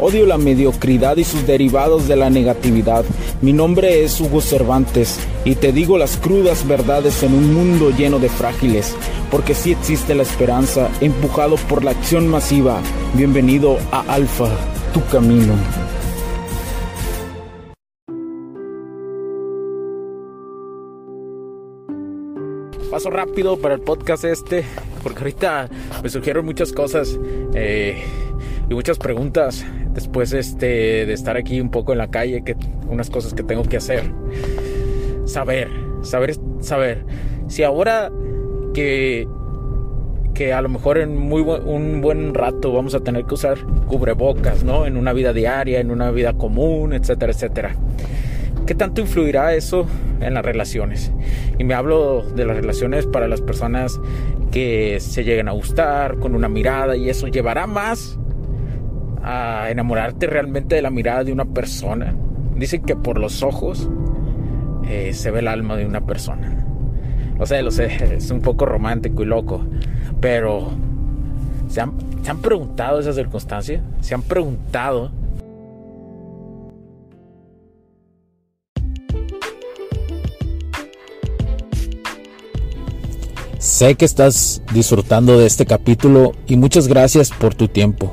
Odio la mediocridad y sus derivados de la negatividad. Mi nombre es Hugo Cervantes y te digo las crudas verdades en un mundo lleno de frágiles, porque sí existe la esperanza, empujado por la acción masiva. Bienvenido a Alfa, tu camino. Paso rápido para el podcast este, porque ahorita me surgieron muchas cosas eh, y muchas preguntas después este, de estar aquí un poco en la calle, que unas cosas que tengo que hacer. Saber, saber, saber. Si ahora que, que a lo mejor en muy un buen rato vamos a tener que usar cubrebocas, ¿no? En una vida diaria, en una vida común, etcétera, etcétera. ¿Qué tanto influirá eso en las relaciones? Y me hablo de las relaciones para las personas que se lleguen a gustar con una mirada y eso llevará más a enamorarte realmente de la mirada de una persona. Dicen que por los ojos eh, se ve el alma de una persona. Lo sé, lo sé, es un poco romántico y loco, pero ¿se han, ¿se han preguntado esa circunstancia? ¿Se han preguntado Sé que estás disfrutando de este capítulo y muchas gracias por tu tiempo.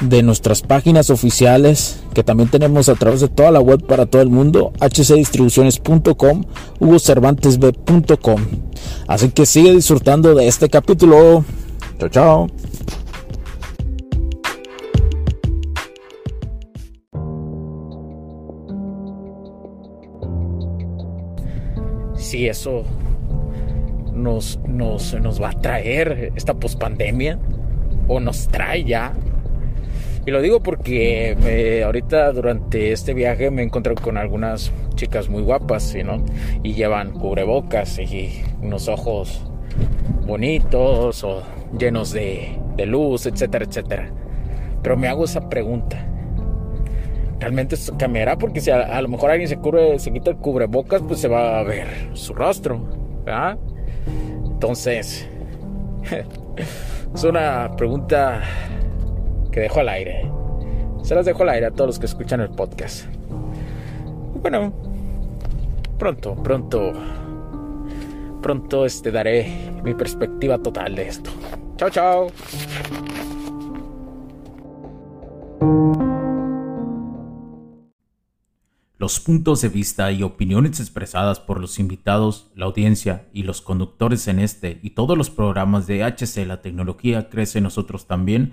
de nuestras páginas oficiales que también tenemos a través de toda la web para todo el mundo, hcdistribuciones.com, hugocervantesb.com. Así que sigue disfrutando de este capítulo. Chao, chao. Si eso nos, nos, nos va a traer esta pospandemia o nos trae ya y lo digo porque ahorita durante este viaje me encontré con algunas chicas muy guapas, ¿no? Y llevan cubrebocas y unos ojos bonitos o llenos de, luz, etcétera, etcétera. Pero me hago esa pregunta. ¿Realmente cambiará? Porque si a, lo mejor alguien se, cubre, se quita el cubrebocas, pues se va a ver su rostro, ¿verdad? Entonces, es una pregunta que dejo al aire. Se las dejo al aire a todos los que escuchan el podcast. Bueno, pronto, pronto, pronto este daré mi perspectiva total de esto. Chao, chao. Los puntos de vista y opiniones expresadas por los invitados, la audiencia y los conductores en este y todos los programas de HC La Tecnología Crece Nosotros también